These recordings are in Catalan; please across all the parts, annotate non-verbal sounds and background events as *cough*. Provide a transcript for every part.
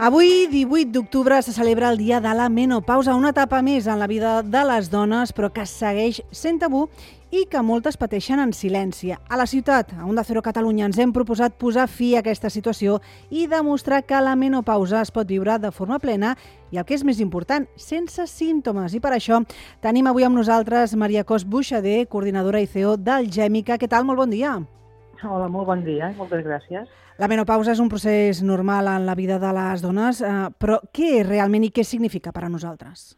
Avui, 18 d'octubre, se celebra el Dia de la Menopausa, una etapa més en la vida de les dones, però que segueix sent tabú i que moltes pateixen en silenci. A la ciutat, a Onda Cero Catalunya, ens hem proposat posar fi a aquesta situació i demostrar que la menopausa es pot viure de forma plena i, el que és més important, sense símptomes. I per això tenim avui amb nosaltres Maria Cos Buixader, coordinadora i CEO del Gèmica. Què tal? Molt bon dia. Hola, molt bon dia, moltes gràcies. La menopausa és un procés normal en la vida de les dones, eh, però què és realment i què significa per a nosaltres?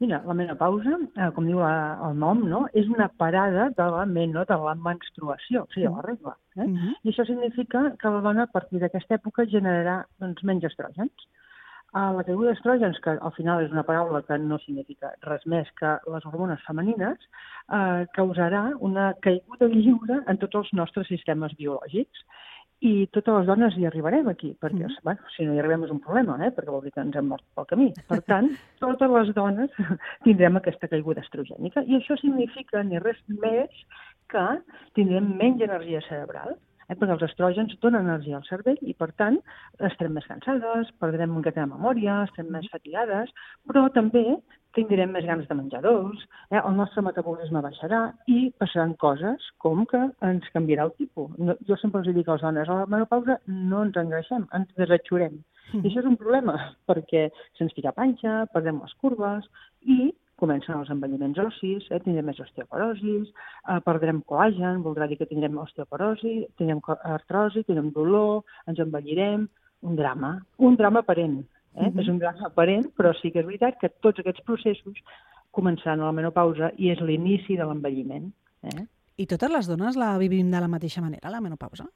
Mira, la menopausa, eh, com diu la, el nom, no? és una parada de la meno, de la menstruació, o sigui, la regla. Eh? Uh Mhm. -huh. I això significa que la dona a partir d'aquesta època generarà doncs, menys estrògens. Uh, la caiguda d'estrògens, que al final és una paraula que no significa res més que les hormones femenines, uh, causarà una caiguda lliure en tots els nostres sistemes biològics i totes les dones hi arribarem aquí, perquè Mm. bueno, si no hi arribem és un problema, eh? perquè vol dir que ens hem mort pel camí. Per *laughs* tant, totes les dones *laughs* tindrem aquesta caiguda estrogènica i això significa ni res més que tindrem menys energia cerebral, eh? perquè els estrògens donen energia al cervell i, per tant, estarem més cansades, perdrem miqueta de memòria, estarem més fatigades, però també tindrem més ganes de menjar dolç, eh? el nostre metabolisme baixarà i passaran coses com que ens canviarà el tipus. No, jo sempre els dic a les dones, a la menopausa no ens engreixem, ens desatxurem. I això és un problema, perquè se'ns fica panxa, perdem les curves i comencen els envelliments ossis, eh? tindrem més osteoporosis, eh, perdrem col·làgen, voldrà dir que tindrem osteoporosi, tindrem artrosi, tindrem dolor, ens envellirem, un drama, un drama aparent. Eh? Mhm. És un drama aparent, però sí que és veritat que tots aquests processos començaran a la menopausa i és l'inici de l'envelliment. Eh? I totes les dones la vivim de la mateixa manera, la menopausa?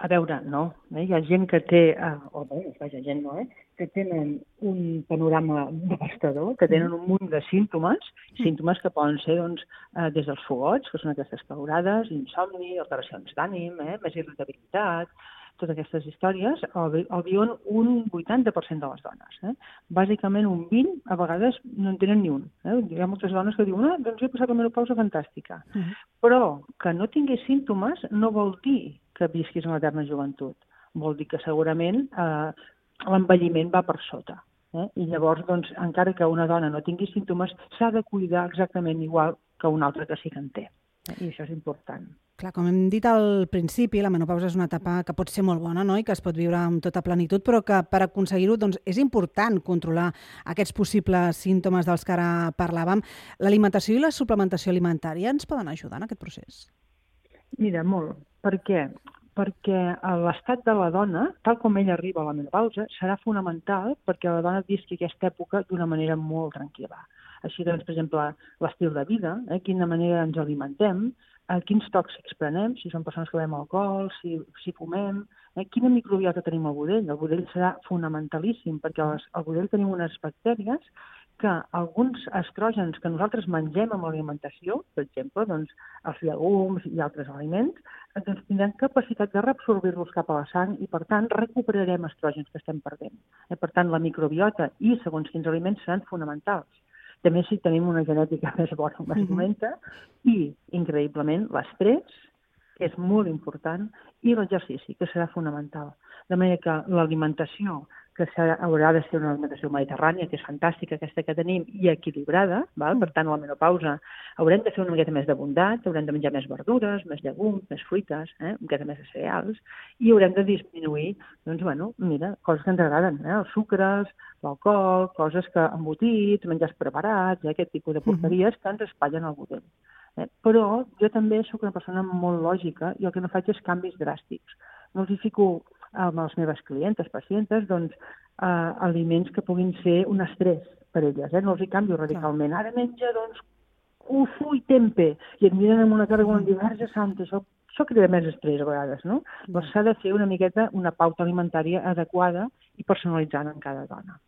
A veure, no. Eh? Hi ha gent que té, eh, o bé, vaja, gent no, eh? que tenen un panorama devastador, que tenen un munt de símptomes, símptomes que poden ser doncs, eh, des dels fogots, que són aquestes calorades, insomni, alteracions d'ànim, eh? més irritabilitat, totes aquestes històries, el, vi- el viuen un 80% de les dones. Eh? Bàsicament un 20, a vegades no en tenen ni un. Eh? Hi ha moltes dones que diuen, ah, doncs he passat la menopausa fantàstica. Mhm. Però que no tinguis símptomes no vol dir que visquis en l'eterna joventut. Vol dir que segurament eh, l'envelliment va per sota. Eh? I llavors, doncs, encara que una dona no tingui símptomes, s'ha de cuidar exactament igual que una altra que sí que en té. Eh? I això és important. Clar, com hem dit al principi, la menopausa és una etapa que pot ser molt bona no? i que es pot viure amb tota plenitud, però que per aconseguir-ho doncs, és important controlar aquests possibles símptomes dels que ara parlàvem. L'alimentació i la suplementació alimentària ens poden ajudar en aquest procés? Mira, molt. Per què? Perquè eh, l'estat de la dona, tal com ella arriba a la menopausa, serà fonamental perquè la dona visqui aquesta època d'una manera molt tranquil·la. Així doncs, per exemple, l'estil de vida, eh, quina manera ens alimentem, eh, quins tòxics prenem, si són persones que bevem alcohol, si, si fumem, eh, quina microbiota tenim al budell. El budell serà fonamentalíssim perquè al, budell tenim unes bactèries que alguns estrògens que nosaltres mengem amb l'alimentació, per exemple, doncs, els llegums i altres aliments, doncs tindran capacitat de reabsorbir-los cap a la sang i, per tant, recuperarem estrògens que estem perdent. Eh, per tant, la microbiota i segons quins aliments seran fonamentals. També si tenim una genètica *laughs* més bona, com es Mhm. comenta, i, increïblement, l'estrès, és molt important, i l'exercici, que serà fonamental. De manera que l'alimentació, que haurà de ser una alimentació mediterrània, que és fantàstica, aquesta que tenim, i equilibrada, val? per tant, a la menopausa haurem de fer una miqueta més de bondat, haurem de menjar més verdures, més llegums, més fruites, eh? una miqueta més de cereals, i haurem de disminuir, doncs, bueno, mira, coses que ens agraden, eh? els sucres, l'alcohol, coses que embotits, menjars preparats, eh? aquest tipus de porqueries que ens espatllen al budell. Eh? Però jo també sóc una persona molt lògica i el que no faig és canvis dràstics. No els hi fico amb les meves clientes, pacientes, doncs, eh, aliments que puguin ser un estrès per elles. Eh? No els hi canvio radicalment. Ara menja, doncs, ufu i tempe, i et miren amb una cara com diversa santa, això, això crea més estrès a vegades, no? Doncs s'ha de fer una miqueta una pauta alimentària adequada i personalitzant en cada dona.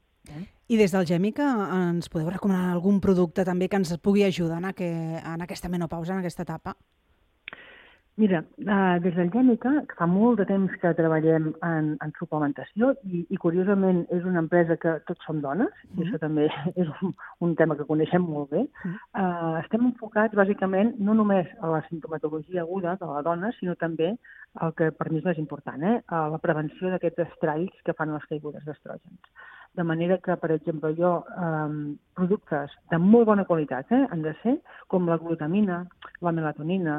I des del Gèmica ens podeu recomanar algun producte també que ens pugui ajudar en, aqu en aquesta menopausa, en aquesta etapa? Mira, uh, des del Gèmica, que fa molt de temps que treballem en, en suplementació i, i curiosament és una empresa que tots som dones, mm -hmm. i això també *laughs* és un, un tema que coneixem molt bé, mm -hmm. uh, estem enfocats bàsicament no només a la sintomatologia aguda de la dona, sinó també el que per mi és més important, eh, a la prevenció d'aquests estralls que fan les caigudes d'estrògens. De manera que, per exemple, jo, eh, productes de molt bona qualitat eh, han de ser, com la glutamina, la melatonina,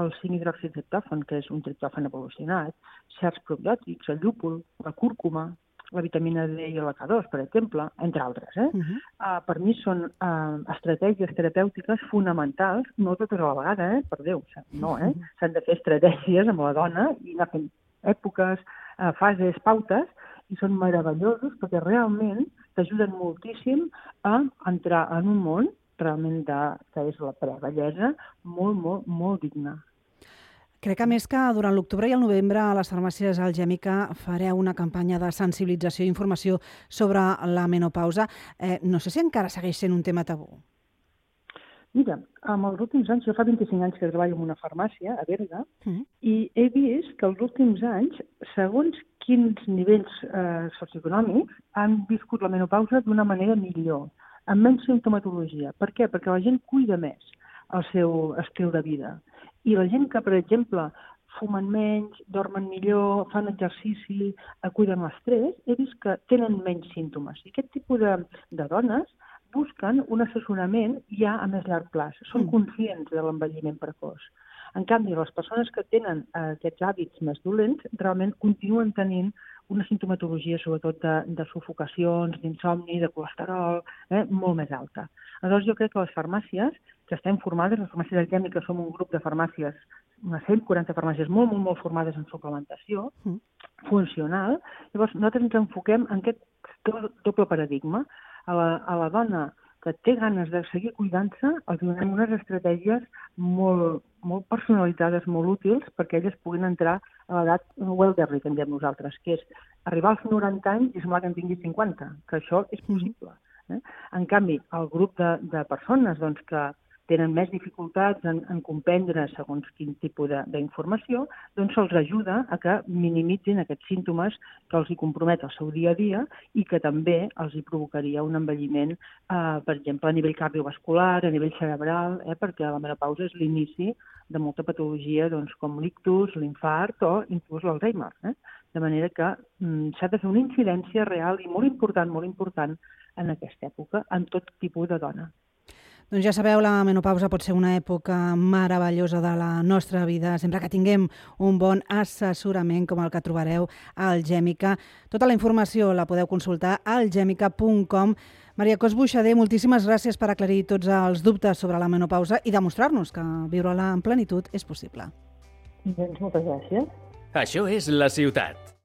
el 5-hidroxitriptòfan, que és un triptòfan evolucionat, certs probiòtics, el llúpol, la cúrcuma, la vitamina D i la K2, per exemple, entre altres. Eh? Uh -huh. uh, per mi són uh, estratègies terapèutiques fonamentals, no totes a la vegada, eh? per Déu, no, eh? S'han de fer estratègies amb la dona i anar fent èpoques, uh, fases, pautes, i són meravellosos perquè realment t'ajuden moltíssim a entrar en un món realment de, que és la prebellesa, molt, molt, molt digna. Crec que més que durant l'octubre i el novembre a les farmàcies algèmica fareu una campanya de sensibilització i informació sobre la menopausa. Eh, no sé si encara segueix sent un tema tabú. Mira, amb els últims anys, jo fa 25 anys que treballo en una farmàcia a Berga, mm. i he vist que els últims anys, segons quins nivells eh, socioeconòmics, han viscut la menopausa d'una manera millor amb menys sintomatologia. Per què? Perquè la gent cuida més el seu estil de vida. I la gent que, per exemple, fumen menys, dormen millor, fan exercici, cuiden l'estrès, he vist que tenen menys símptomes. I aquest tipus de, de dones busquen un assessorament ja a més llarg plaç. Són mm. conscients de l'envelliment precoç. En canvi, les persones que tenen eh, aquests hàbits més dolents realment continuen tenint una sintomatologia sobretot de, de sufocacions, d'insomni, de colesterol, eh, molt més alta. Aleshores, jo crec que les farmàcies, que estem formades, les farmàcies alquèmiques som un grup de farmàcies, unes 140 farmàcies molt, molt, molt formades en suplementació, mm. funcional, llavors nosaltres ens enfoquem en aquest doble paradigma. A la, a la dona que té ganes de seguir cuidant-se, els donem unes estratègies molt, molt personalitzades, molt útils, perquè elles puguin entrar a l'edat welderly, que en diem nosaltres, que és arribar als 90 anys i semblar que en tingui 50, que això és possible. Eh? En canvi, el grup de, de persones doncs, que tenen més dificultats en, en comprendre segons quin tipus d'informació, doncs se'ls ajuda a que minimitzin aquests símptomes que els hi compromet el seu dia a dia i que també els hi provocaria un envelliment, eh, per exemple, a nivell cardiovascular, a nivell cerebral, eh, perquè la menopausa és l'inici de molta patologia doncs, com l'ictus, l'infart o inclús l'Alzheimer. Eh? De manera que mm, s'ha de fer una incidència real i molt important, molt important en aquesta època, en tot tipus de dona. Doncs ja sabeu, la menopausa pot ser una època meravellosa de la nostra vida, sempre que tinguem un bon assessorament com el que trobareu a Algèmica. Tota la informació la podeu consultar a algèmica.com. Maria Cos Buixader, moltíssimes gràcies per aclarir tots els dubtes sobre la menopausa i demostrar-nos que viure-la en plenitud és possible. Doncs moltes gràcies. Això és La Ciutat,